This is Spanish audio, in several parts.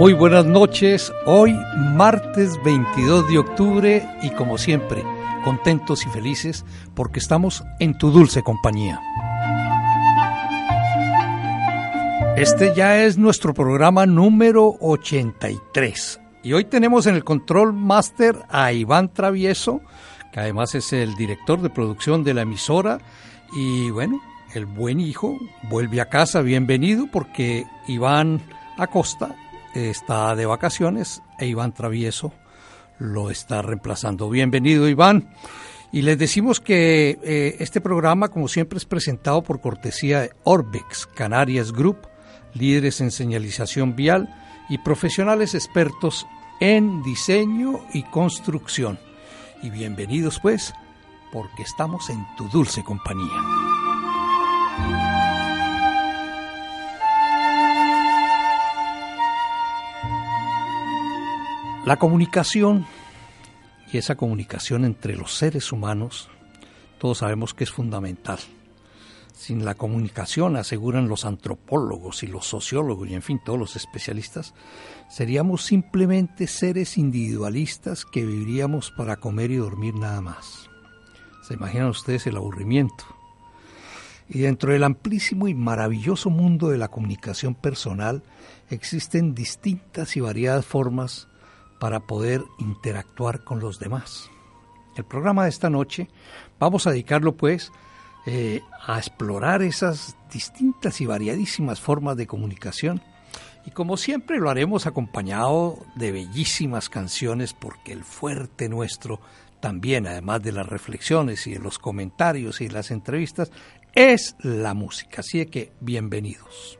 Muy buenas noches, hoy martes 22 de octubre y como siempre, contentos y felices porque estamos en tu dulce compañía. Este ya es nuestro programa número 83 y hoy tenemos en el control master a Iván Travieso, que además es el director de producción de la emisora y bueno, el buen hijo vuelve a casa, bienvenido porque Iván Acosta está de vacaciones e Iván Travieso lo está reemplazando. Bienvenido Iván. Y les decimos que eh, este programa, como siempre, es presentado por cortesía de Orbex, Canarias Group, líderes en señalización vial y profesionales expertos en diseño y construcción. Y bienvenidos pues, porque estamos en tu dulce compañía. La comunicación y esa comunicación entre los seres humanos, todos sabemos que es fundamental. Sin la comunicación, aseguran los antropólogos y los sociólogos y en fin todos los especialistas, seríamos simplemente seres individualistas que viviríamos para comer y dormir nada más. ¿Se imaginan ustedes el aburrimiento? Y dentro del amplísimo y maravilloso mundo de la comunicación personal existen distintas y variadas formas para poder interactuar con los demás. El programa de esta noche vamos a dedicarlo pues eh, a explorar esas distintas y variadísimas formas de comunicación y como siempre lo haremos acompañado de bellísimas canciones porque el fuerte nuestro también, además de las reflexiones y de los comentarios y las entrevistas, es la música. Así que bienvenidos.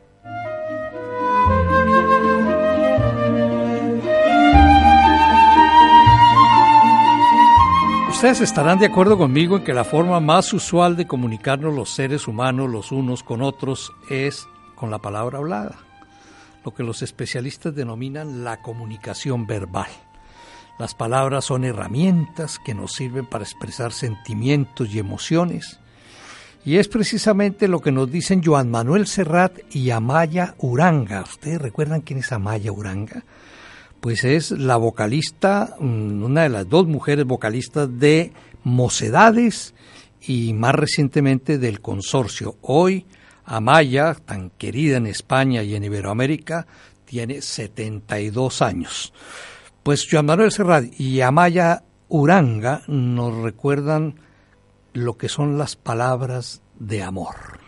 Ustedes estarán de acuerdo conmigo en que la forma más usual de comunicarnos los seres humanos los unos con otros es con la palabra hablada, lo que los especialistas denominan la comunicación verbal. Las palabras son herramientas que nos sirven para expresar sentimientos y emociones, y es precisamente lo que nos dicen Joan Manuel Serrat y Amaya Uranga. ¿Ustedes recuerdan quién es Amaya Uranga? Pues es la vocalista, mm, una de las dos mujeres vocalistas de Mocedades y más recientemente del Consorcio. Hoy Amaya, tan querida en España y en Iberoamérica, tiene 72 años. Pues Juan Manuel Serrat y Amaya Uranga nos recuerdan lo que son las palabras de amor.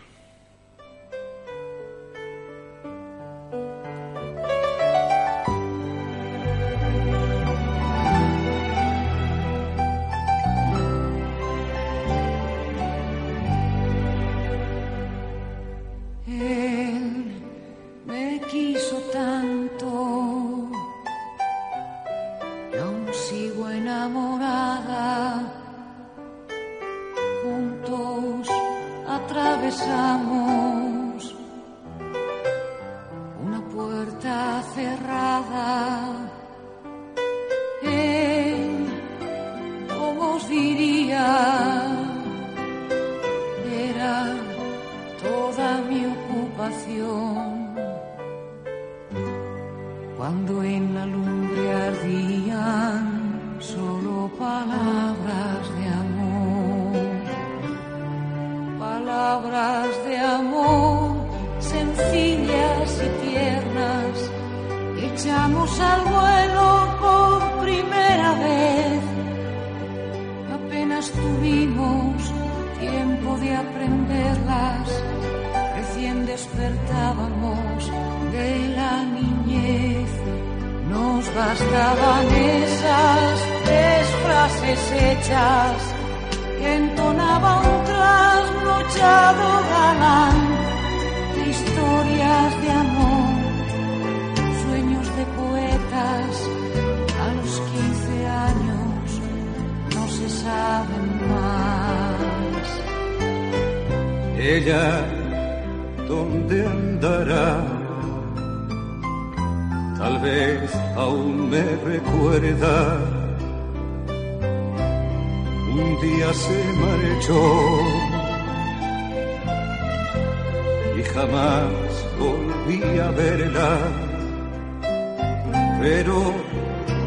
Pero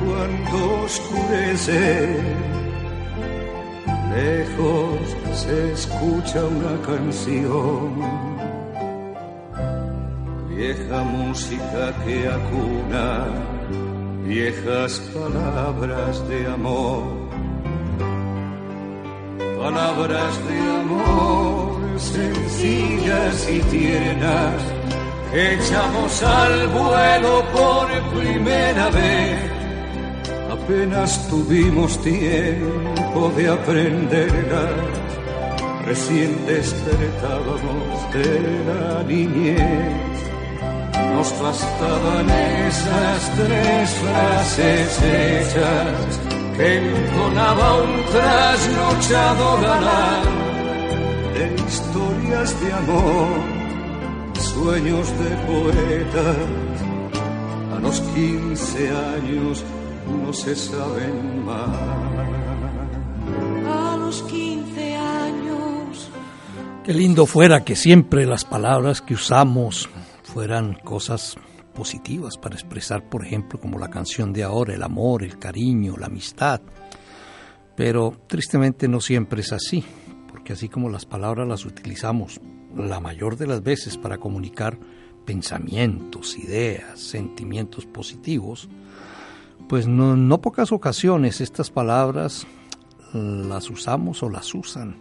cuando oscurece, lejos se escucha una canción. Vieja música que acuna viejas palabras de amor. Palabras de amor sencillas y tiernas echamos al vuelo por primera vez. Apenas tuvimos tiempo de aprenderlas, recién despertábamos de la niñez nos bastaban esas tres frases hechas que entonaba un trasnochado galán de historias de amor, sueños de poetas. A los quince años no se saben más. A los quince años. Qué lindo fuera que siempre las palabras que usamos fueran cosas positivas para expresar, por ejemplo, como la canción de ahora, el amor, el cariño, la amistad. Pero tristemente no siempre es así, porque así como las palabras las utilizamos la mayor de las veces para comunicar pensamientos, ideas, sentimientos positivos, pues no, no pocas ocasiones estas palabras las usamos o las usan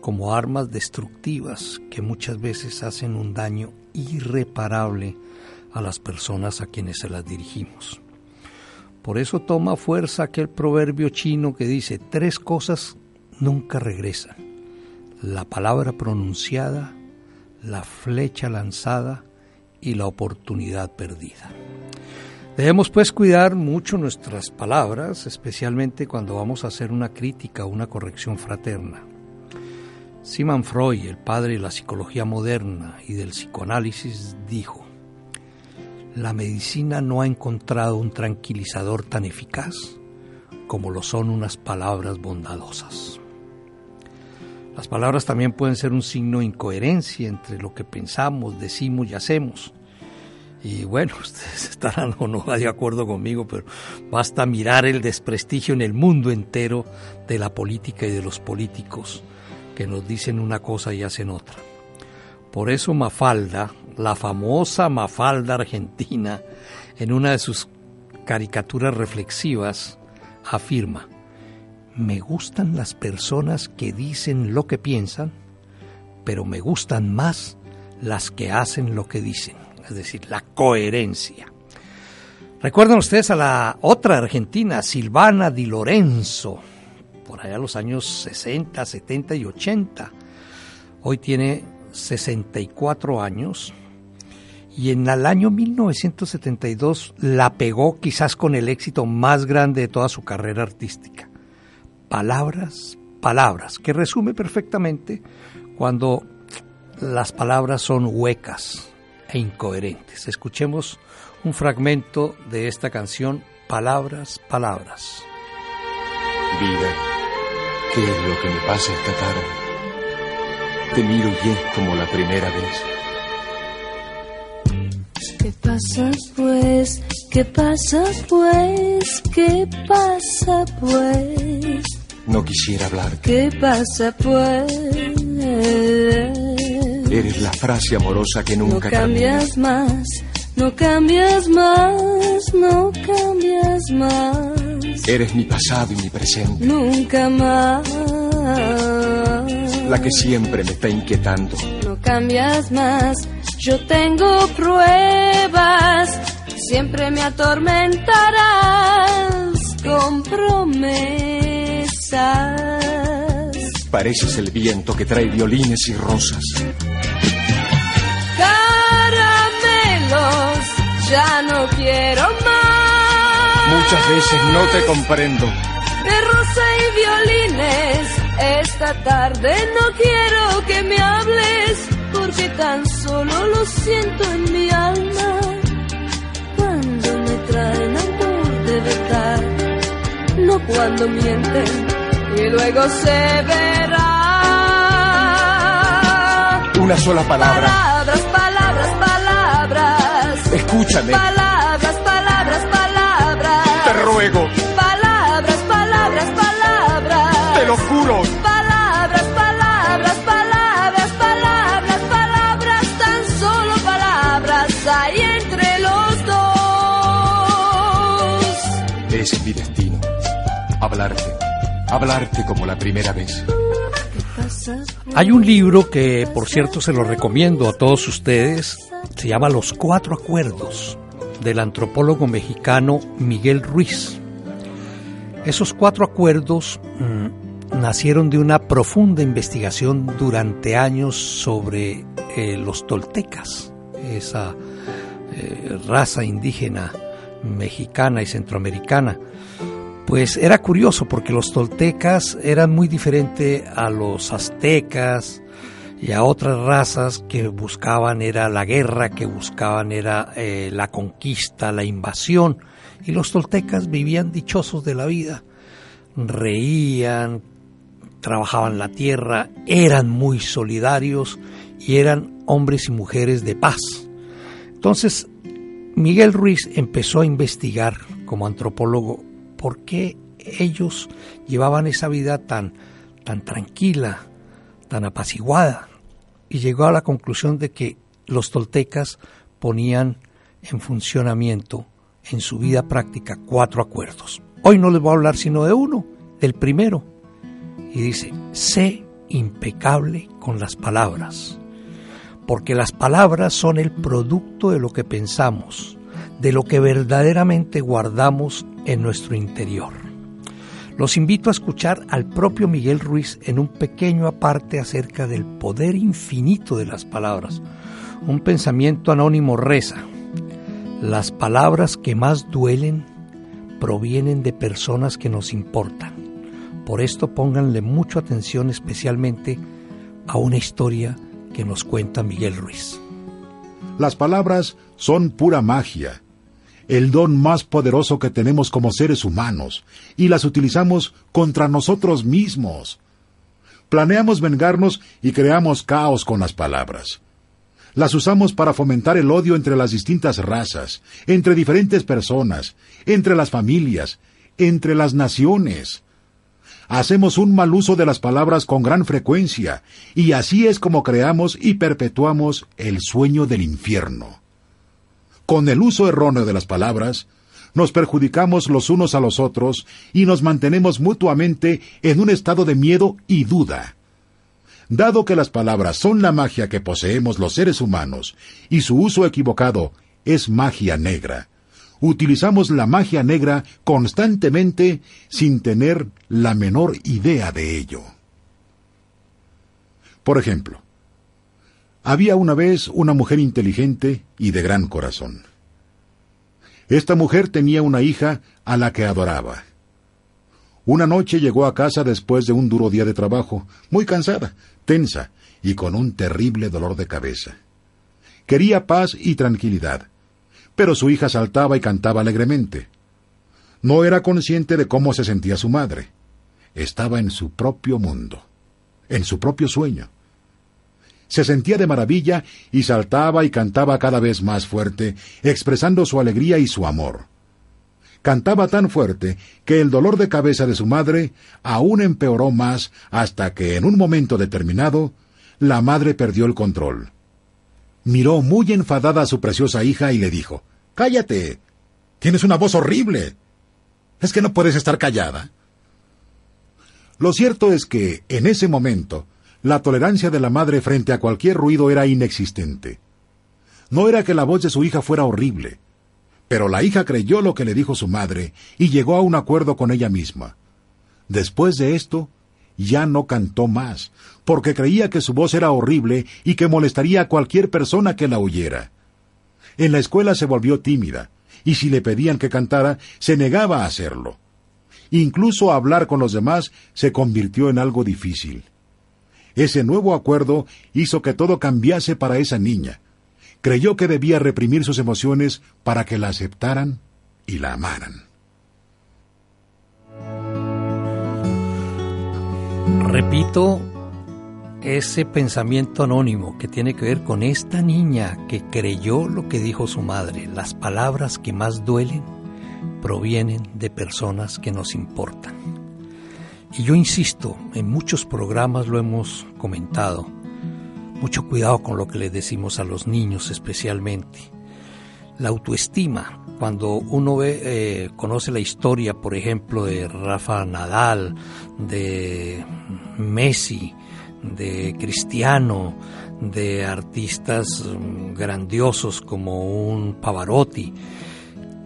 como armas destructivas que muchas veces hacen un daño irreparable a las personas a quienes se las dirigimos. Por eso toma fuerza aquel proverbio chino que dice, tres cosas nunca regresan. La palabra pronunciada, la flecha lanzada y la oportunidad perdida. Debemos pues cuidar mucho nuestras palabras, especialmente cuando vamos a hacer una crítica o una corrección fraterna. Simon Freud, el padre de la psicología moderna y del psicoanálisis, dijo, la medicina no ha encontrado un tranquilizador tan eficaz como lo son unas palabras bondadosas. Las palabras también pueden ser un signo de incoherencia entre lo que pensamos, decimos y hacemos. Y bueno, ustedes estarán o no de acuerdo conmigo, pero basta mirar el desprestigio en el mundo entero de la política y de los políticos que nos dicen una cosa y hacen otra. Por eso Mafalda, la famosa Mafalda argentina, en una de sus caricaturas reflexivas, afirma, me gustan las personas que dicen lo que piensan, pero me gustan más las que hacen lo que dicen, es decir, la coherencia. Recuerdan ustedes a la otra argentina, Silvana Di Lorenzo, por allá los años 60, 70 y 80. Hoy tiene 64 años y en el año 1972 la pegó quizás con el éxito más grande de toda su carrera artística. Palabras, palabras, que resume perfectamente cuando las palabras son huecas e incoherentes. Escuchemos un fragmento de esta canción, Palabras, Palabras. Vida ¿Qué es lo que me pasa esta tarde? Te miro y es como la primera vez. ¿Qué pasa pues? ¿Qué pasa pues? ¿Qué pasa pues? No quisiera hablar. ¿Qué pasa pues? Eres la frase amorosa que nunca no cambias más. No cambias más, no cambias más. Eres mi pasado y mi presente. Nunca más. La que siempre me está inquietando. No cambias más. Yo tengo pruebas. Siempre me atormentarás con promesas. Pareces el viento que trae violines y rosas. Caramelos, ya no quiero más. Muchas veces no te comprendo. De rosa y violines, esta tarde no quiero que me hables, porque tan solo lo siento en mi alma. Cuando me traen amor de verdad, no cuando mienten y luego se verá. Una sola palabra. Palabras, palabras, palabras. Escúchame. Palabras, palabras, palabras ruego. Palabras, palabras, palabras. Te lo juro. Palabras, palabras, palabras, palabras, palabras, tan solo palabras hay entre los dos. Es mi destino. Hablarte. Hablarte como la primera vez. Hay un libro que, por cierto, se lo recomiendo a todos ustedes. Se llama Los Cuatro Acuerdos del antropólogo mexicano Miguel Ruiz. Esos cuatro acuerdos mm, nacieron de una profunda investigación durante años sobre eh, los toltecas, esa eh, raza indígena mexicana y centroamericana. Pues era curioso porque los toltecas eran muy diferentes a los aztecas, y a otras razas que buscaban era la guerra, que buscaban era eh, la conquista, la invasión, y los toltecas vivían dichosos de la vida, reían, trabajaban la tierra, eran muy solidarios y eran hombres y mujeres de paz. Entonces, Miguel Ruiz empezó a investigar como antropólogo por qué ellos llevaban esa vida tan, tan tranquila, tan apaciguada, y llegó a la conclusión de que los toltecas ponían en funcionamiento en su vida práctica cuatro acuerdos. Hoy no les voy a hablar sino de uno, del primero. Y dice, sé impecable con las palabras, porque las palabras son el producto de lo que pensamos, de lo que verdaderamente guardamos en nuestro interior. Los invito a escuchar al propio Miguel Ruiz en un pequeño aparte acerca del poder infinito de las palabras. Un pensamiento anónimo reza. Las palabras que más duelen provienen de personas que nos importan. Por esto pónganle mucha atención especialmente a una historia que nos cuenta Miguel Ruiz. Las palabras son pura magia el don más poderoso que tenemos como seres humanos, y las utilizamos contra nosotros mismos. Planeamos vengarnos y creamos caos con las palabras. Las usamos para fomentar el odio entre las distintas razas, entre diferentes personas, entre las familias, entre las naciones. Hacemos un mal uso de las palabras con gran frecuencia, y así es como creamos y perpetuamos el sueño del infierno con el uso erróneo de las palabras, nos perjudicamos los unos a los otros y nos mantenemos mutuamente en un estado de miedo y duda. Dado que las palabras son la magia que poseemos los seres humanos y su uso equivocado es magia negra, utilizamos la magia negra constantemente sin tener la menor idea de ello. Por ejemplo, había una vez una mujer inteligente y de gran corazón. Esta mujer tenía una hija a la que adoraba. Una noche llegó a casa después de un duro día de trabajo, muy cansada, tensa y con un terrible dolor de cabeza. Quería paz y tranquilidad, pero su hija saltaba y cantaba alegremente. No era consciente de cómo se sentía su madre. Estaba en su propio mundo, en su propio sueño se sentía de maravilla y saltaba y cantaba cada vez más fuerte, expresando su alegría y su amor. Cantaba tan fuerte que el dolor de cabeza de su madre aún empeoró más hasta que en un momento determinado la madre perdió el control. Miró muy enfadada a su preciosa hija y le dijo Cállate. Tienes una voz horrible. ¿Es que no puedes estar callada? Lo cierto es que, en ese momento, la tolerancia de la madre frente a cualquier ruido era inexistente. No era que la voz de su hija fuera horrible, pero la hija creyó lo que le dijo su madre y llegó a un acuerdo con ella misma. Después de esto, ya no cantó más, porque creía que su voz era horrible y que molestaría a cualquier persona que la oyera. En la escuela se volvió tímida, y si le pedían que cantara, se negaba a hacerlo. Incluso hablar con los demás se convirtió en algo difícil. Ese nuevo acuerdo hizo que todo cambiase para esa niña. Creyó que debía reprimir sus emociones para que la aceptaran y la amaran. Repito ese pensamiento anónimo que tiene que ver con esta niña que creyó lo que dijo su madre. Las palabras que más duelen provienen de personas que nos importan. Y yo insisto, en muchos programas lo hemos comentado, mucho cuidado con lo que le decimos a los niños especialmente. La autoestima, cuando uno ve, eh, conoce la historia, por ejemplo, de Rafa Nadal, de Messi, de Cristiano, de artistas mm, grandiosos como un Pavarotti,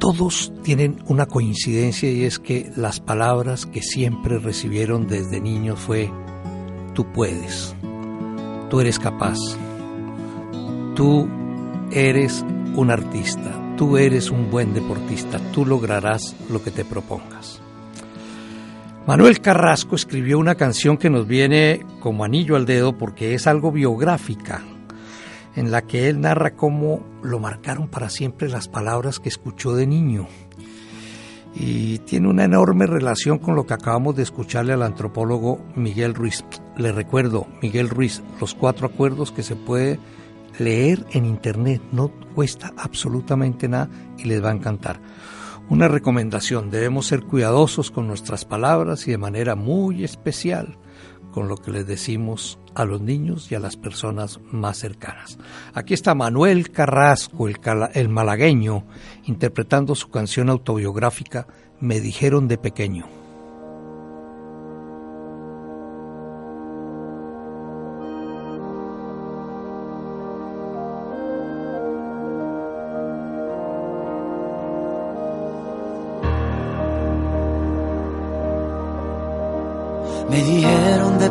todos tienen una coincidencia y es que las palabras que siempre recibieron desde niños fue, tú puedes, tú eres capaz, tú eres un artista, tú eres un buen deportista, tú lograrás lo que te propongas. Manuel Carrasco escribió una canción que nos viene como anillo al dedo porque es algo biográfica, en la que él narra cómo lo marcaron para siempre las palabras que escuchó de niño. Y tiene una enorme relación con lo que acabamos de escucharle al antropólogo Miguel Ruiz. Le recuerdo, Miguel Ruiz, los cuatro acuerdos que se puede leer en internet, no cuesta absolutamente nada y les va a encantar. Una recomendación, debemos ser cuidadosos con nuestras palabras y de manera muy especial con lo que les decimos a los niños y a las personas más cercanas. Aquí está Manuel Carrasco, el, el malagueño, interpretando su canción autobiográfica Me dijeron de pequeño.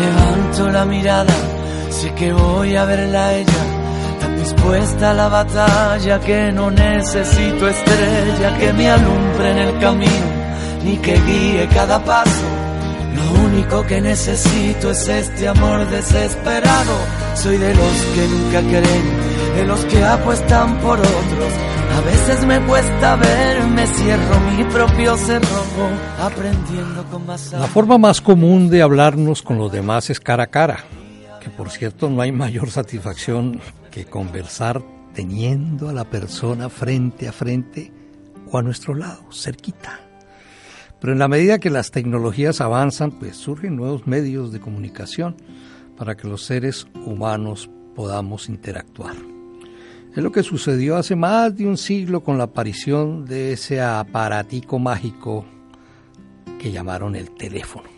Levanto la mirada Sé que voy a verla a ella, tan dispuesta a la batalla que no necesito estrella que me alumbre en el camino, ni que guíe cada paso. Lo único que necesito es este amor desesperado. Soy de los que nunca creen, de los que apuestan por otros. A veces me cuesta verme, cierro mi propio cerrojo, aprendiendo con más... La forma más común de hablarnos con los demás es cara a cara por cierto no hay mayor satisfacción que conversar teniendo a la persona frente a frente o a nuestro lado, cerquita. Pero en la medida que las tecnologías avanzan, pues surgen nuevos medios de comunicación para que los seres humanos podamos interactuar. Es lo que sucedió hace más de un siglo con la aparición de ese aparatico mágico que llamaron el teléfono.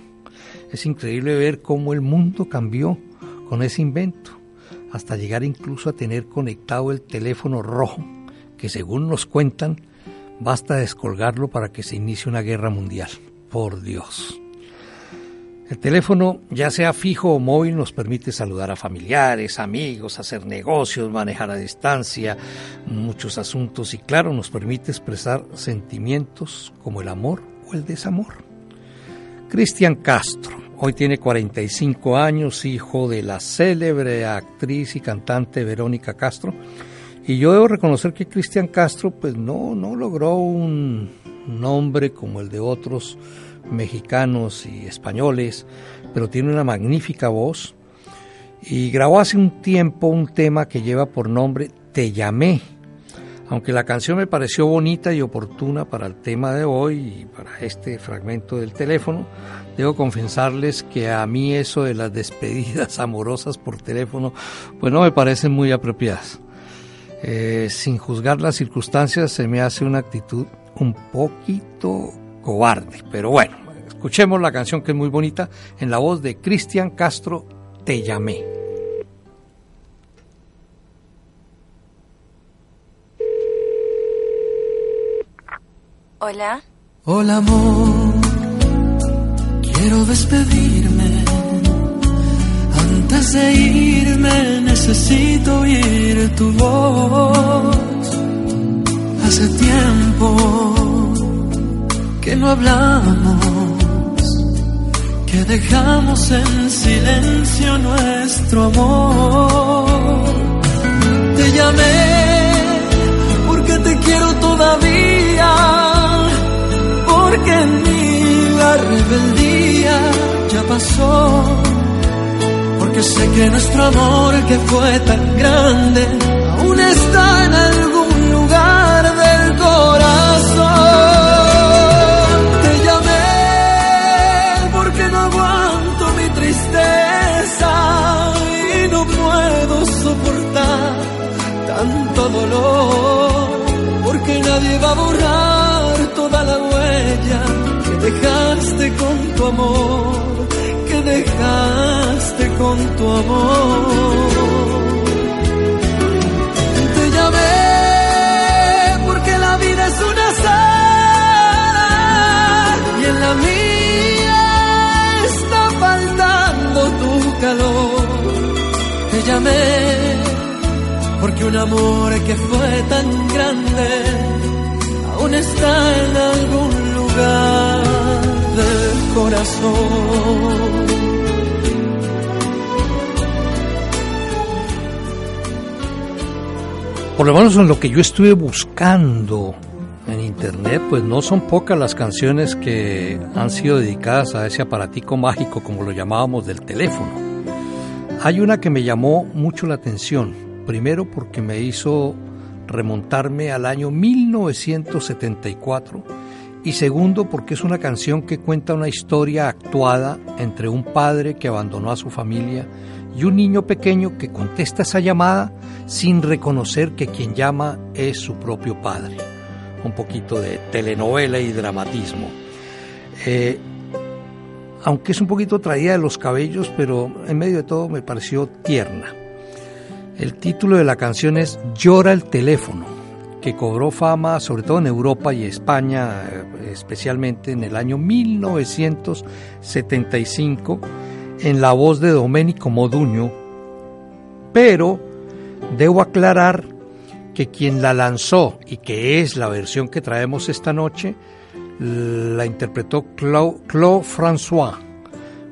Es increíble ver cómo el mundo cambió con ese invento, hasta llegar incluso a tener conectado el teléfono rojo, que según nos cuentan, basta descolgarlo para que se inicie una guerra mundial. por Dios. El teléfono, ya sea fijo o móvil, nos permite saludar a familiares, amigos, hacer negocios, manejar a distancia, muchos asuntos y claro, nos permite expresar sentimientos como el amor o el desamor. Cristian Castro, hoy tiene 45 años, hijo de la célebre actriz y cantante Verónica Castro, y yo debo reconocer que Cristian Castro pues no, no logró un nombre como el de otros mexicanos y españoles, pero tiene una magnífica voz y grabó hace un tiempo un tema que lleva por nombre Te llamé. Aunque la canción me pareció bonita y oportuna para el tema de hoy y para este fragmento del teléfono, debo confesarles que a mí eso de las despedidas amorosas por teléfono, pues no me parecen muy apropiadas. Eh, sin juzgar las circunstancias, se me hace una actitud un poquito cobarde. Pero bueno, escuchemos la canción que es muy bonita en la voz de Cristian Castro, Te llamé. Hola. Hola amor, quiero despedirme. Antes de irme necesito oír tu voz. Hace tiempo que no hablamos, que dejamos en silencio nuestro amor. Te llamé porque te quiero todavía, porque en mí la rebeldía ya pasó, porque sé que nuestro amor que fue tan grande aún está en algún nadie va a borrar toda la huella que dejaste con tu amor, que dejaste con tu amor. Te llamé porque la vida es una sal y en la mía está faltando tu calor. Te llamé porque un amor que fue tan grande aún está en algún lugar del corazón. Por lo menos en lo que yo estuve buscando en internet, pues no son pocas las canciones que han sido dedicadas a ese aparatico mágico, como lo llamábamos, del teléfono. Hay una que me llamó mucho la atención, Primero porque me hizo remontarme al año 1974 y segundo porque es una canción que cuenta una historia actuada entre un padre que abandonó a su familia y un niño pequeño que contesta esa llamada sin reconocer que quien llama es su propio padre. Un poquito de telenovela y dramatismo. Eh, aunque es un poquito traída de los cabellos, pero en medio de todo me pareció tierna. El título de la canción es Llora el teléfono, que cobró fama sobre todo en Europa y España, eh, especialmente en el año 1975, en la voz de Domenico Moduño, pero debo aclarar que quien la lanzó y que es la versión que traemos esta noche, la interpretó Claude, Claude François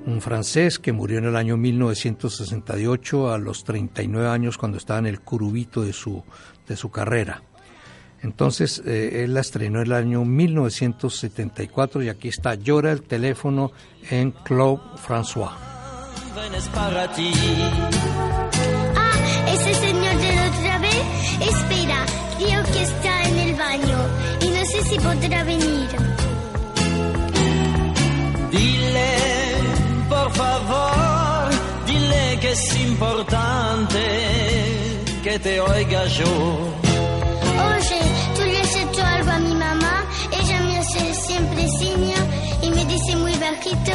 un francés que murió en el año 1968 a los 39 años cuando estaba en el curubito de su, de su carrera. Entonces, eh, él la estrenó en el año 1974 y aquí está Llora el teléfono en Claude François. Ah, ese señor de la otra vez, espera, creo que está en el baño y no sé si podrá venir. Es importante que te oiga yo. Oye, tú le has hecho algo a mi mamá, ella me hace siempre seña y me dice muy bajito,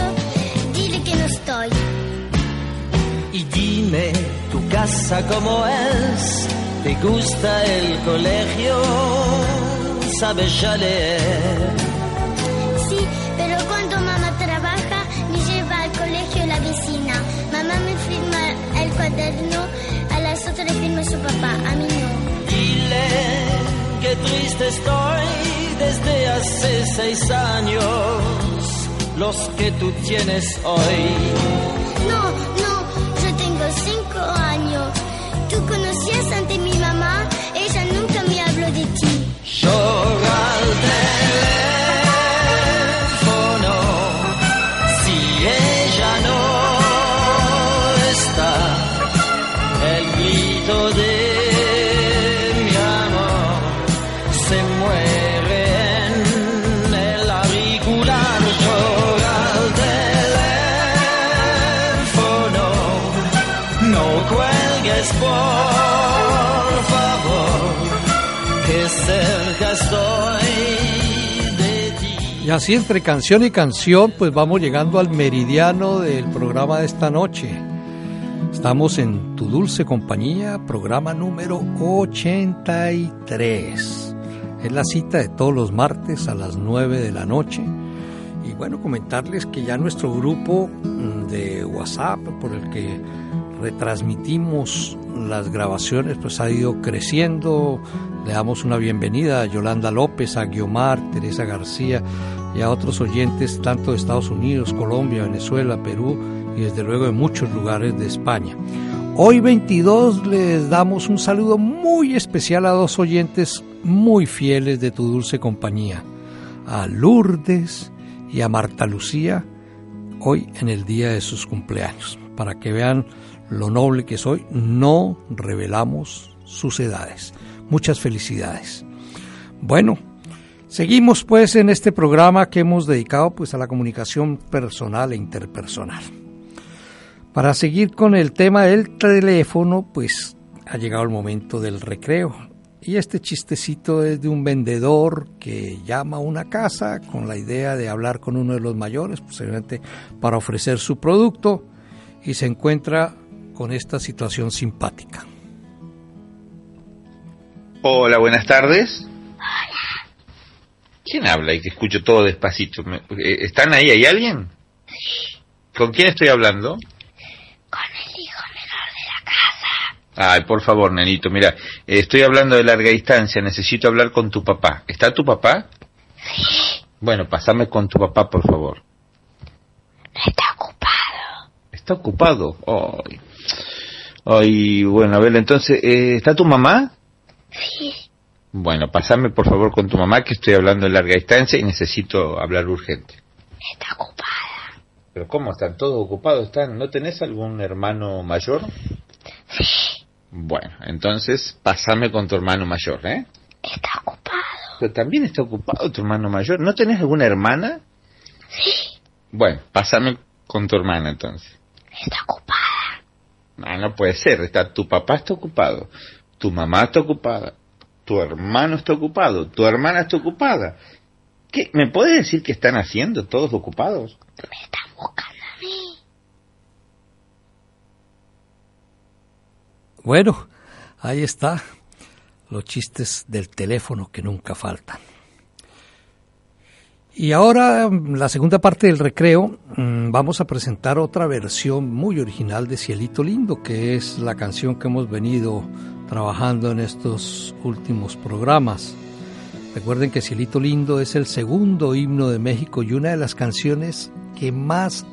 dile que no estoy. Y dime, tu casa como es, te gusta el colegio, sabes ya leer. Cuaderno a las otras le firma su papá, a mí no. Dile que triste estoy desde hace seis años, los que tú tienes hoy. No, no, yo tengo cinco años. Tú conocías ante mi mamá, ella nunca me habló de ti. Llora así entre canción y canción, pues vamos llegando al meridiano del programa de esta noche. Estamos en Tu Dulce Compañía, programa número 83. Es la cita de todos los martes a las 9 de la noche. Y bueno, comentarles que ya nuestro grupo mm, de WhatsApp por el que retransmitimos las grabaciones pues ha ido creciendo. Le damos una bienvenida a Yolanda López, a Guiomar, Teresa García y a otros oyentes tanto de Estados Unidos, Colombia, Venezuela, Perú y desde luego de muchos lugares de España. Hoy 22 les damos un saludo muy especial a dos oyentes muy fieles de tu dulce compañía, a Lourdes y a Marta Lucía, hoy en el día de sus cumpleaños. Para que vean lo noble que soy, no revelamos sus edades. Muchas felicidades. Bueno, seguimos pues en este programa que hemos dedicado pues a la comunicación personal e interpersonal. Para seguir con el tema del teléfono, pues ha llegado el momento del recreo. Y este chistecito es de un vendedor que llama a una casa con la idea de hablar con uno de los mayores, posiblemente para ofrecer su producto, y se encuentra con esta situación simpática. Hola, buenas tardes. Hola. ¿Quién habla y que escucho todo despacito? Eh, ¿Están ahí? ¿Hay alguien? ¿Con quién estoy hablando? Con el hijo menor de la casa. Ay, por favor, nenito, mira, eh, estoy hablando de larga distancia, necesito hablar con tu papá. ¿Está tu papá? Sí. Bueno, pasame con tu papá, por favor. Está ocupado. ¿Está ocupado? Ay. Ay, bueno, a ver, entonces, eh, ¿está tu mamá? Sí. Bueno, pasame por favor con tu mamá, que estoy hablando de larga distancia y necesito hablar urgente. Está ocupada. ¿Pero cómo? ¿Están todos ocupados? ¿Están? ¿No tenés algún hermano mayor? Sí. Bueno, entonces pasame con tu hermano mayor, ¿eh? Está ocupado. Pero también está ocupado tu hermano mayor. ¿No tenés alguna hermana? Sí. Bueno, pásame con tu hermana entonces. Está ocupada. No, no puede ser. Está, tu papá está ocupado, tu mamá está ocupada, tu hermano está ocupado, tu hermana está ocupada. ¿Qué? ¿Me puedes decir qué están haciendo todos ocupados? Me están buscando a mí. Bueno, ahí está los chistes del teléfono que nunca faltan. Y ahora, la segunda parte del recreo, mm, vamos a presentar otra versión muy original de Cielito Lindo, que es la canción que hemos venido trabajando en estos últimos programas. Recuerden que Cielito Lindo es el segundo himno de México y una de las canciones que más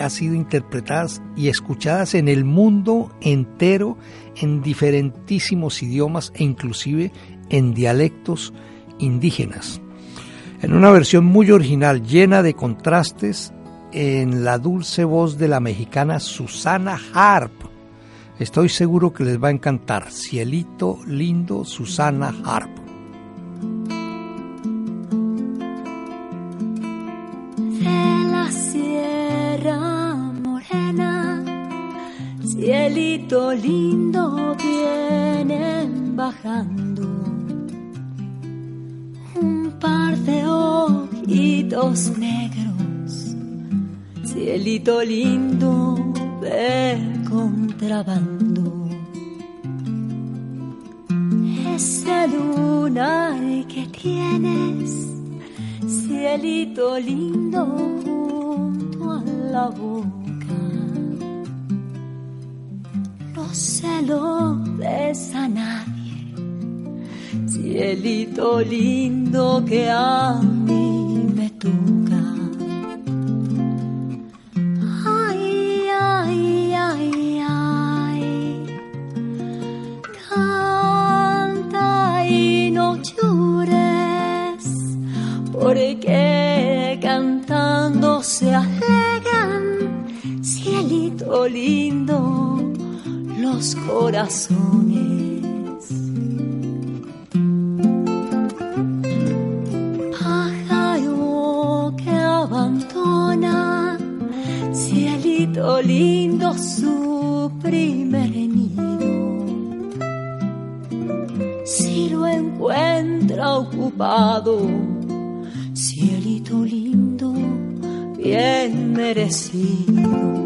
ha sido interpretadas y escuchadas en el mundo entero en diferentísimos idiomas e inclusive en dialectos indígenas. En una versión muy original, llena de contrastes, en la dulce voz de la mexicana Susana Harp. Estoy seguro que les va a encantar. Cielito lindo, Susana Harp. de la Sierra Morena, cielito lindo vienen bajando. Un par de ojitos negros, cielito lindo de contrabando. Ese lunar que tienes cielito lindo junto a la boca. No se lo cielito lindo que a mí me toca. Ay, ay, ay, ay, canta y no llores, porque cantando se alegran, cielito lindo, los corazones. Bien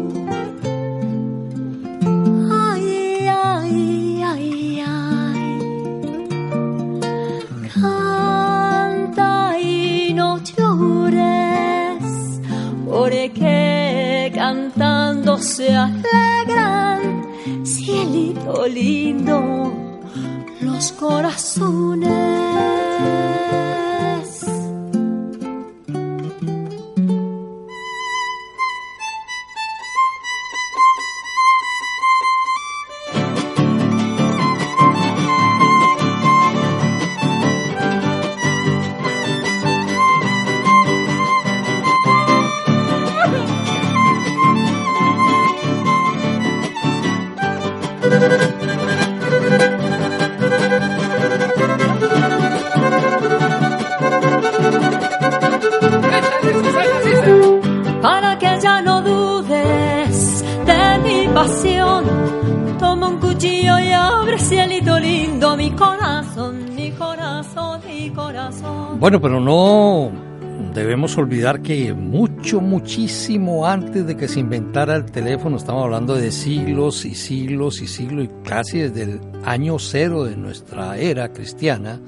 olvidar que mucho, muchísimo antes de que se inventara el teléfono, estamos hablando de siglos y siglos y siglos, y casi desde el año cero de nuestra era cristiana,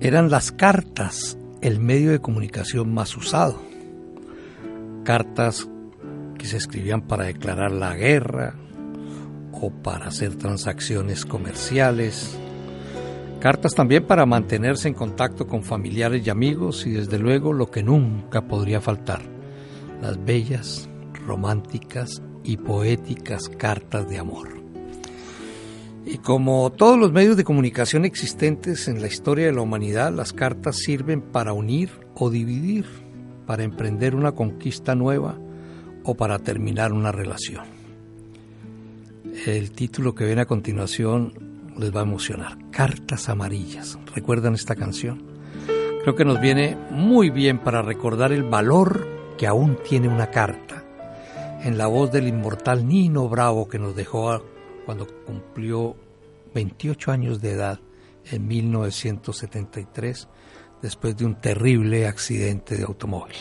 eran las cartas el medio de comunicación más usado. Cartas que se escribían para declarar la guerra o para hacer transacciones comerciales. Cartas también para mantenerse en contacto con familiares y amigos y desde luego lo que nunca podría faltar, las bellas, románticas y poéticas cartas de amor. Y como todos los medios de comunicación existentes en la historia de la humanidad, las cartas sirven para unir o dividir, para emprender una conquista nueva o para terminar una relación. El título que viene a continuación les va a emocionar. Cartas amarillas. ¿Recuerdan esta canción? Creo que nos viene muy bien para recordar el valor que aún tiene una carta. En la voz del inmortal Nino Bravo que nos dejó cuando cumplió 28 años de edad en 1973 después de un terrible accidente de automóvil.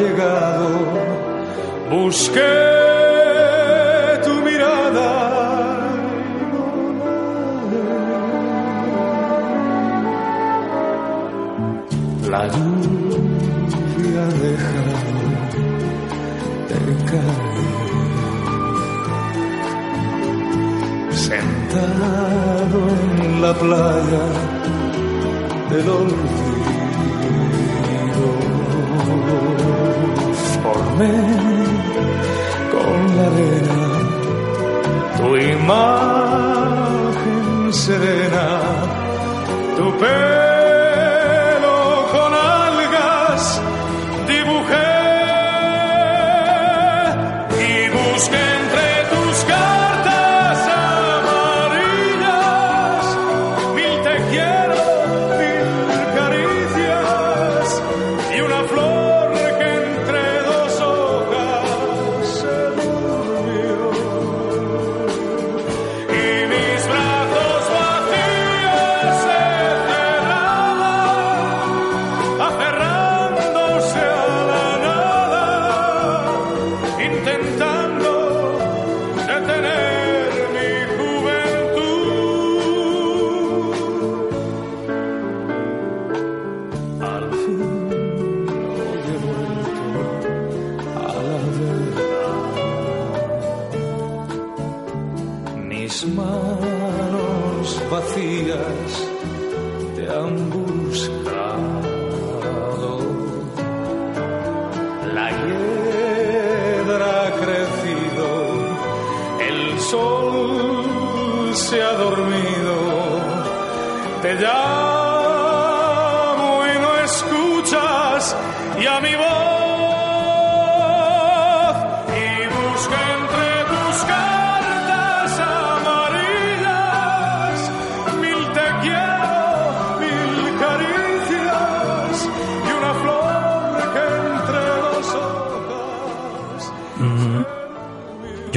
Llegado. Busqué tu mirada. La lluvia ha dejado de caer. Sentado en la playa del olvido, con la arena. Tu imagen serena, tu pelo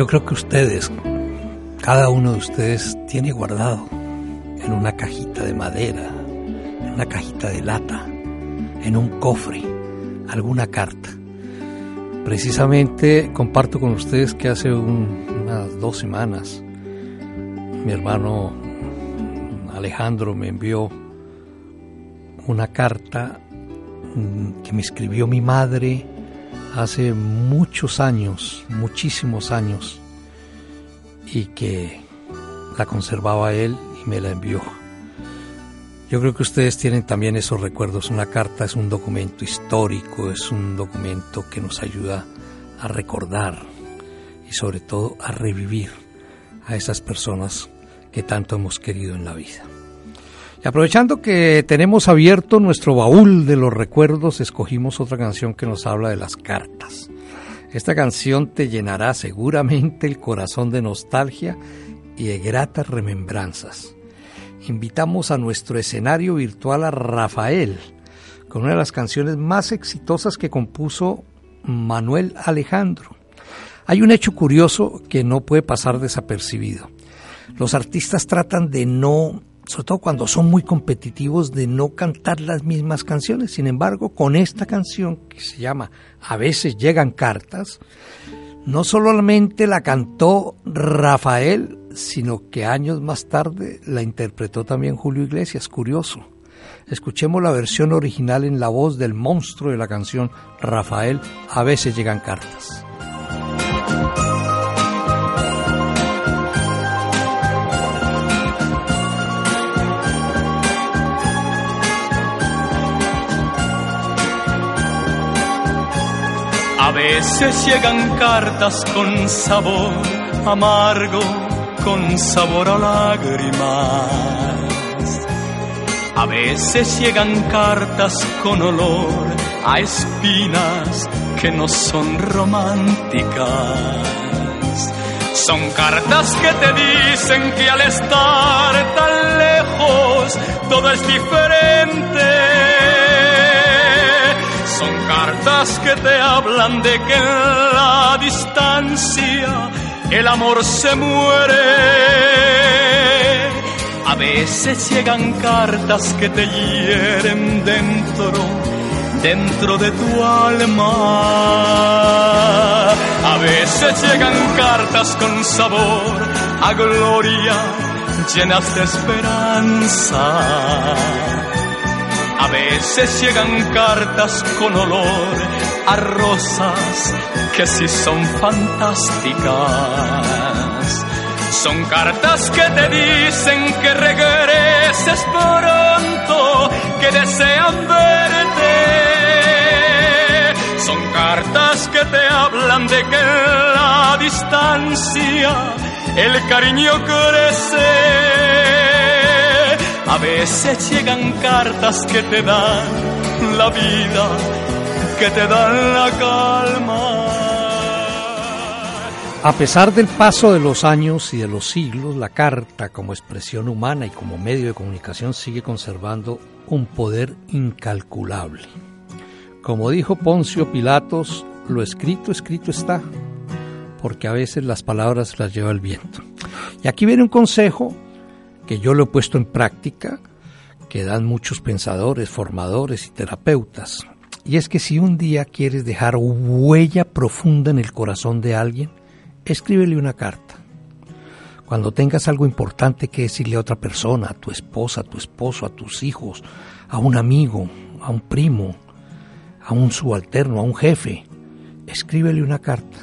Yo creo que ustedes, cada uno de ustedes tiene guardado en una cajita de madera, en una cajita de lata, en un cofre, alguna carta. Precisamente comparto con ustedes que hace un- unas dos semanas mi hermano Alejandro me envió una carta mm, que me escribió mi madre hace muchos años, muchísimos años, y que la conservaba él y me la envió. Yo creo que ustedes tienen también esos recuerdos. Una carta es un documento histórico, es un documento que nos ayuda a recordar y sobre todo a revivir a esas personas que tanto hemos querido en la vida. Y aprovechando que tenemos abierto nuestro baúl de los recuerdos, escogimos otra canción que nos habla de las cartas. Esta canción te llenará seguramente el corazón de nostalgia y de gratas remembranzas. Invitamos a nuestro escenario virtual a Rafael con una de las canciones más exitosas que compuso Manuel Alejandro. Hay un hecho curioso que no puede pasar desapercibido. Los artistas tratan de no, sobre todo cuando son muy competitivos, de no cantar las mismas canciones. Sin embargo, con esta canción que se llama A veces llegan cartas, no solamente la cantó Rafael, sino que años más tarde la interpretó también Julio Iglesias. Curioso. Escuchemos la versión original en la voz del monstruo de la canción Rafael, A veces llegan cartas. Veces llegan cartas con sabor amargo, con sabor a lágrimas. A veces llegan cartas con olor a espinas que no son románticas. Son cartas que te dicen que al estar tan lejos todo es diferente. Son cartas que te hablan de que en la distancia el amor se muere. A veces llegan cartas que te hieren dentro, dentro de tu alma. A veces llegan cartas con sabor a gloria, llenas de esperanza. A veces llegan cartas con olor a rosas que sí son fantásticas. Son cartas que te dicen que regreses pronto, que desean verte. Son cartas que te hablan de que la distancia el cariño crece. A veces llegan cartas que te dan la vida, que te dan la calma. A pesar del paso de los años y de los siglos, la carta como expresión humana y como medio de comunicación sigue conservando un poder incalculable. Como dijo Poncio Pilatos, lo escrito, escrito está, porque a veces las palabras las lleva el viento. Y aquí viene un consejo que yo lo he puesto en práctica, que dan muchos pensadores, formadores y terapeutas. Y es que si un día quieres dejar huella profunda en el corazón de alguien, escríbele una carta. Cuando tengas algo importante que decirle a otra persona, a tu esposa, a tu esposo, a tus hijos, a un amigo, a un primo, a un subalterno, a un jefe, escríbele una carta.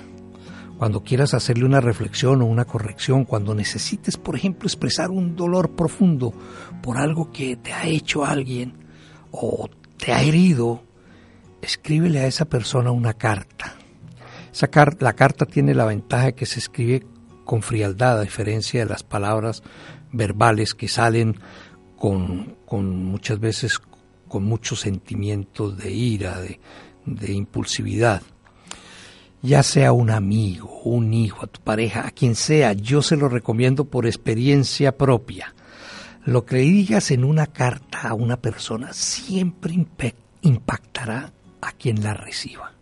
Cuando quieras hacerle una reflexión o una corrección, cuando necesites, por ejemplo, expresar un dolor profundo por algo que te ha hecho alguien o te ha herido, escríbele a esa persona una carta. Esa la carta tiene la ventaja de que se escribe con frialdad, a diferencia de las palabras verbales que salen con, muchas veces con muchos sentimientos de ira, de impulsividad ya sea un amigo, un hijo, a tu pareja, a quien sea, yo se lo recomiendo por experiencia propia. Lo que digas en una carta a una persona siempre impactará a quien la reciba.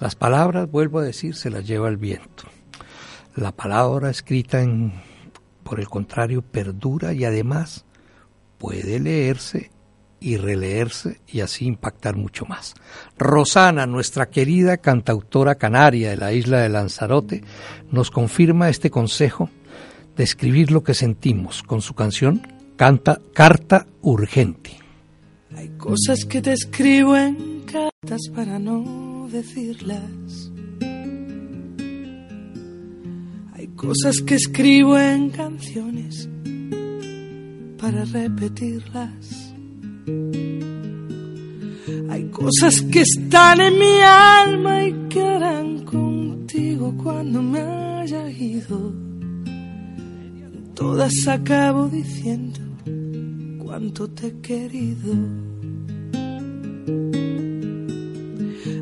Las palabras, vuelvo a decir, se las lleva el viento. La palabra escrita en, por el contrario, perdura y además puede leerse y releerse y así impactar mucho más. Rosana, nuestra querida cantautora canaria de la isla de Lanzarote, nos confirma este consejo de escribir lo que sentimos con su canción Canta Carta Urgente. Hay cosas que te escribo en cartas para no decirlas. Hay cosas que escribo en canciones para repetirlas. Hay cosas que están en mi alma y que harán contigo cuando me haya ido. Todas acabo diciendo cuánto te he querido.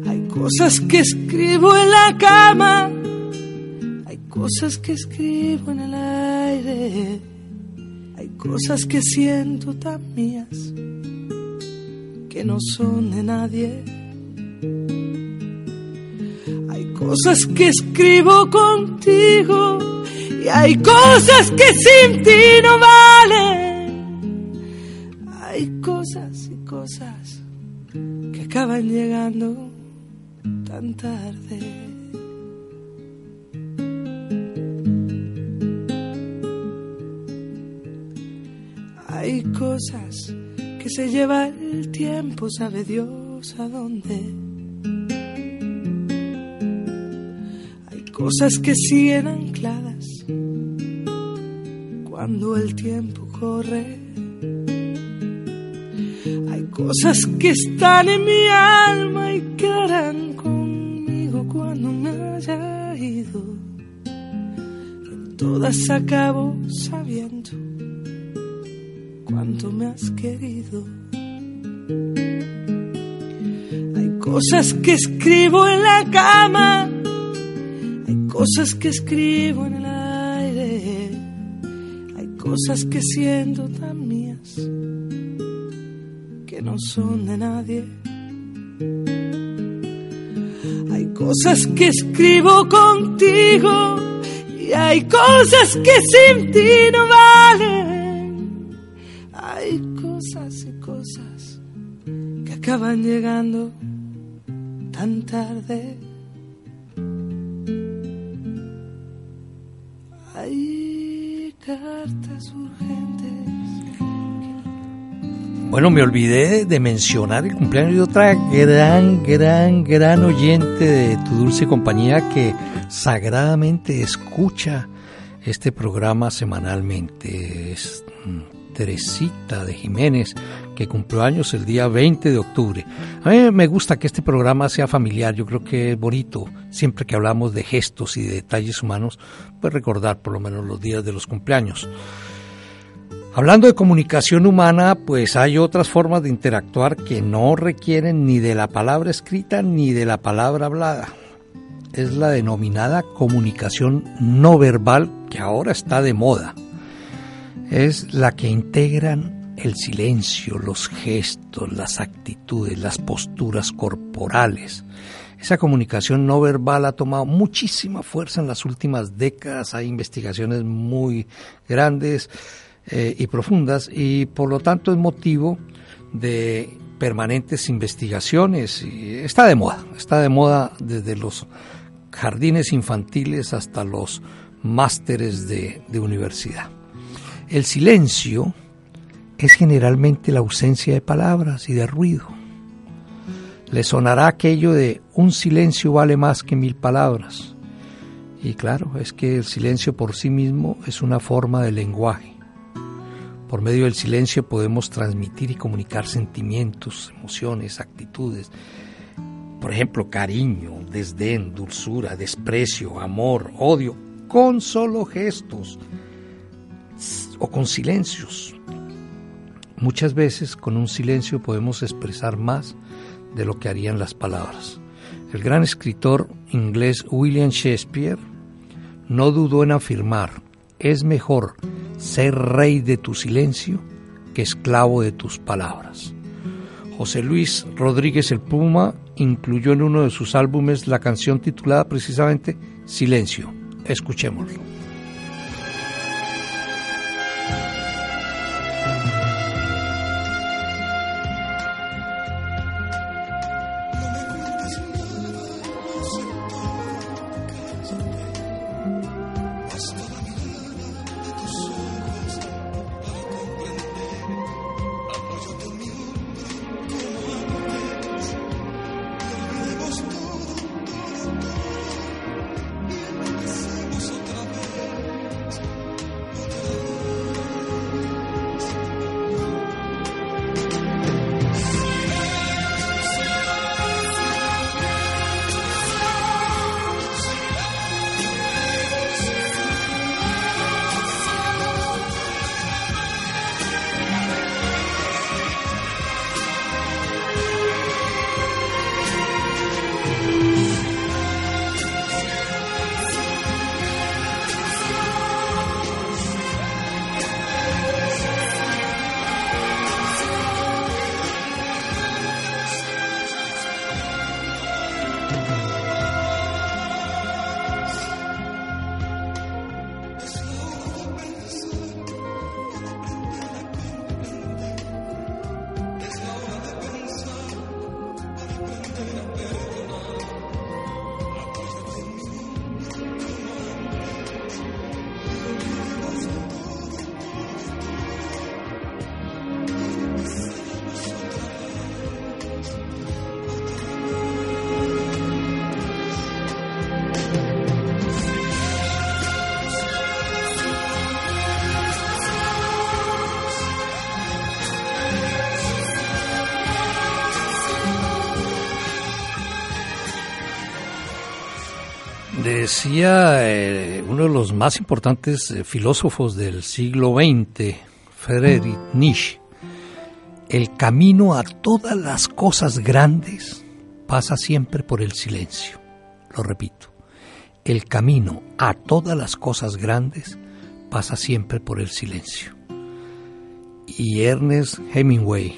Hay cosas que escribo en la cama, hay cosas que escribo en el aire, hay cosas que siento tan mías que no son de nadie. Hay cosas que escribo contigo y hay cosas que sin ti no valen. Hay cosas y cosas que acaban llegando tan tarde. Hay cosas que se lleva el tiempo, sabe Dios a dónde. Hay cosas que siguen ancladas cuando el tiempo corre. Hay cosas que están en mi alma y que harán conmigo cuando me haya ido. todas acabo sabiendo me has querido. Hay cosas que escribo en la cama, hay cosas que escribo en el aire, hay cosas que siento tan mías que no son de nadie. Hay cosas que escribo contigo y hay cosas que sin ti no valen acaban llegando tan tarde. Hay cartas urgentes. Bueno, me olvidé de mencionar el cumpleaños de otra gran, gran, gran oyente de tu dulce compañía que sagradamente escucha este programa semanalmente. Es mm, Teresita de Jiménez, que cumplió años el día 20 de octubre. A mí me gusta que este programa sea familiar, yo creo que es bonito, siempre que hablamos de gestos y de detalles humanos, pues recordar por lo menos los días de los cumpleaños. Hablando de comunicación humana, pues hay otras formas de interactuar que no requieren ni de la palabra escrita ni de la palabra hablada. Es la denominada comunicación no verbal que ahora está de moda es la que integran el silencio, los gestos, las actitudes, las posturas corporales. Esa comunicación no verbal ha tomado muchísima fuerza en las últimas décadas, hay investigaciones muy grandes eh, y profundas y por lo tanto es motivo de permanentes investigaciones. Y está de moda, está de moda desde los jardines infantiles hasta los másteres de universidad. El silencio es generalmente la ausencia de palabras y de ruido. Le sonará aquello de un silencio vale más que mil palabras. Y claro, es que el silencio por sí mismo es una forma de lenguaje. Por medio del silencio podemos transmitir y comunicar sentimientos, emociones, actitudes. Por ejemplo, cariño, desdén, dulzura, desprecio, amor, odio, con solo gestos o con silencios. Muchas veces con un silencio podemos expresar más de lo que harían las palabras. El gran escritor inglés William Shakespeare no dudó en afirmar, es mejor ser rey de tu silencio que esclavo de tus palabras. José Luis Rodríguez el Puma incluyó en uno de sus álbumes la canción titulada precisamente Silencio. Escuchémoslo. Decía eh, uno de los más importantes eh, filósofos del siglo XX, Friedrich Nietzsche, el camino a todas las cosas grandes pasa siempre por el silencio. Lo repito, el camino a todas las cosas grandes pasa siempre por el silencio. Y Ernest Hemingway,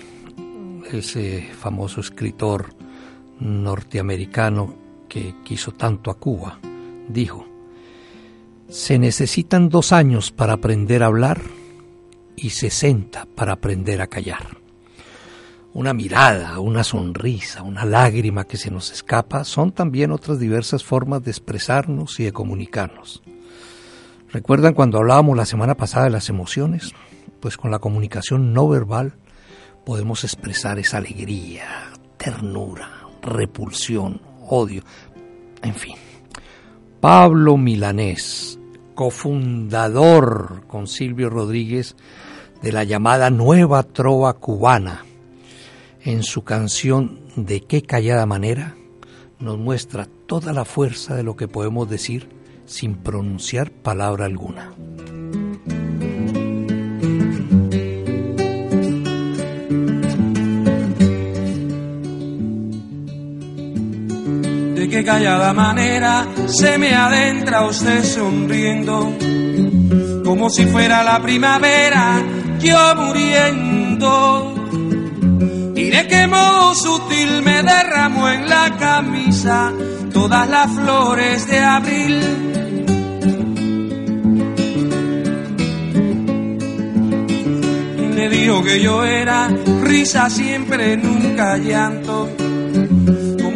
ese famoso escritor norteamericano que quiso tanto a Cuba, dijo, se necesitan dos años para aprender a hablar y sesenta para aprender a callar. Una mirada, una sonrisa, una lágrima que se nos escapa son también otras diversas formas de expresarnos y de comunicarnos. ¿Recuerdan cuando hablábamos la semana pasada de las emociones? Pues con la comunicación no verbal podemos expresar esa alegría, ternura, repulsión, odio, en fin. Pablo Milanés, cofundador con Silvio Rodríguez de la llamada Nueva Trova Cubana, en su canción De qué callada manera, nos muestra toda la fuerza de lo que podemos decir sin pronunciar palabra alguna. Qué callada manera se me adentra usted sonriendo, como si fuera la primavera, yo muriendo. Y de qué modo sutil me derramó en la camisa todas las flores de abril. Y me dijo que yo era risa siempre, nunca llanto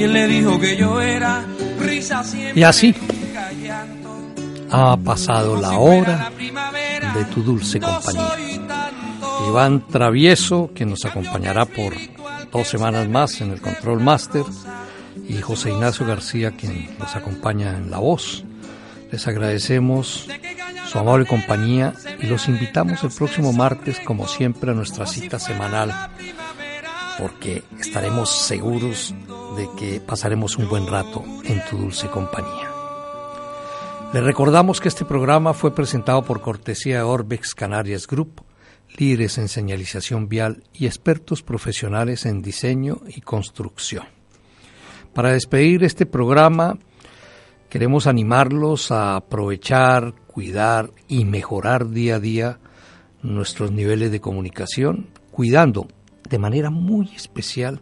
¿Quién le dijo que yo era risa siempre? Y así ha pasado la hora de tu dulce compañía. Iván Travieso, que nos acompañará por dos semanas más en el Control Master, y José Ignacio García, quien nos acompaña en la voz. Les agradecemos su amable compañía y los invitamos el próximo martes, como siempre, a nuestra cita semanal, porque estaremos seguros de que pasaremos un buen rato en tu dulce compañía. Le recordamos que este programa fue presentado por cortesía de Orbex Canarias Group, líderes en señalización vial y expertos profesionales en diseño y construcción. Para despedir este programa, queremos animarlos a aprovechar, cuidar y mejorar día a día nuestros niveles de comunicación, cuidando de manera muy especial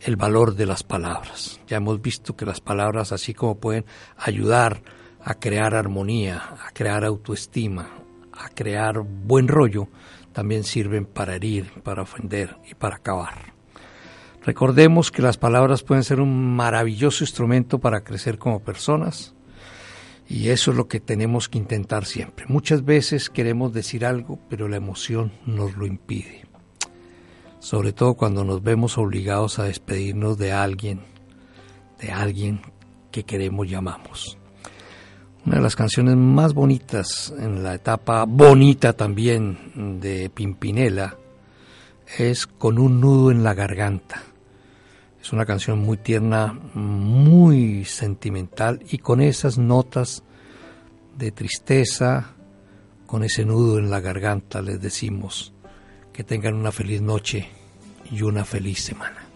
el valor de las palabras. Ya hemos visto que las palabras, así como pueden ayudar a crear armonía, a crear autoestima, a crear buen rollo, también sirven para herir, para ofender y para acabar. Recordemos que las palabras pueden ser un maravilloso instrumento para crecer como personas y eso es lo que tenemos que intentar siempre. Muchas veces queremos decir algo, pero la emoción nos lo impide sobre todo cuando nos vemos obligados a despedirnos de alguien, de alguien que queremos y amamos. Una de las canciones más bonitas en la etapa bonita también de Pimpinela es Con un nudo en la garganta. Es una canción muy tierna, muy sentimental y con esas notas de tristeza, con ese nudo en la garganta les decimos que tengan una feliz noche y una feliz semana.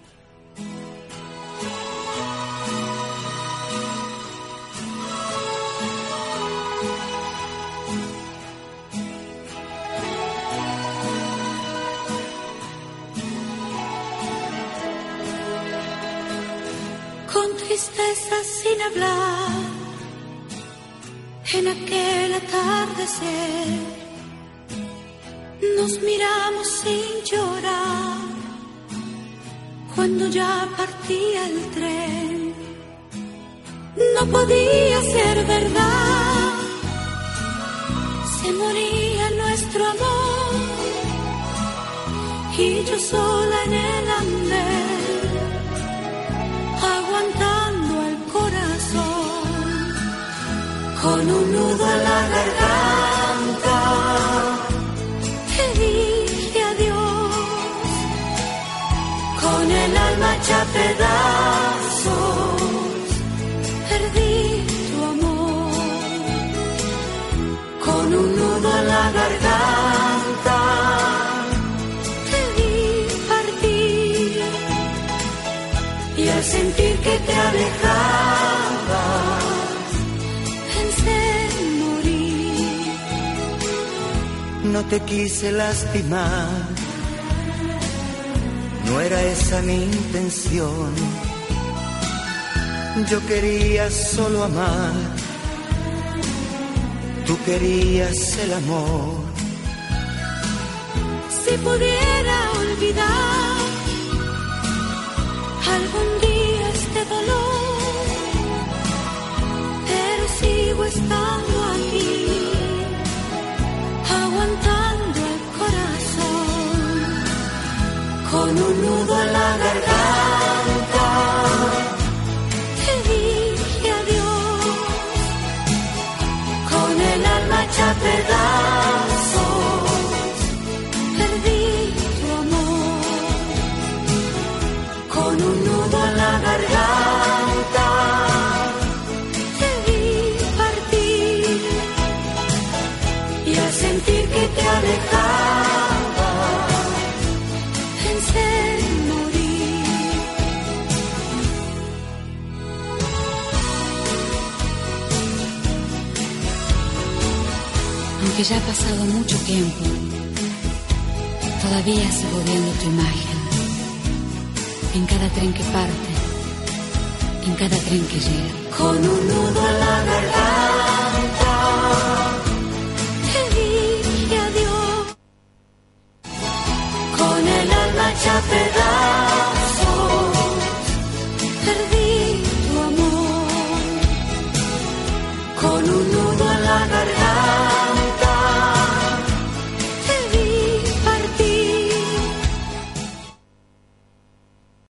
Con tristeza sin hablar, en aquel atardecer nos miramos sin llorar cuando ya partía el tren. No podía ser verdad, se moría nuestro amor y yo sola en el andén, aguantando el corazón con un nudo en la garganta hecha pedazos, perdí tu amor con un nudo en la garganta. Te vi partir y al sentir que te alejabas, pensé en morir. No te quise lastimar no era esa mi intención. Yo quería solo amar. Tú querías el amor. Si pudiera olvidar algún día este dolor, pero sigo estando con un nudo en la garganta. Te dije adiós, con el alma hecha que ya ha pasado mucho tiempo, Todavía sigo viendo tu imagen. En cada tren que parte, en cada tren que llega. Con un nudo en la garganta,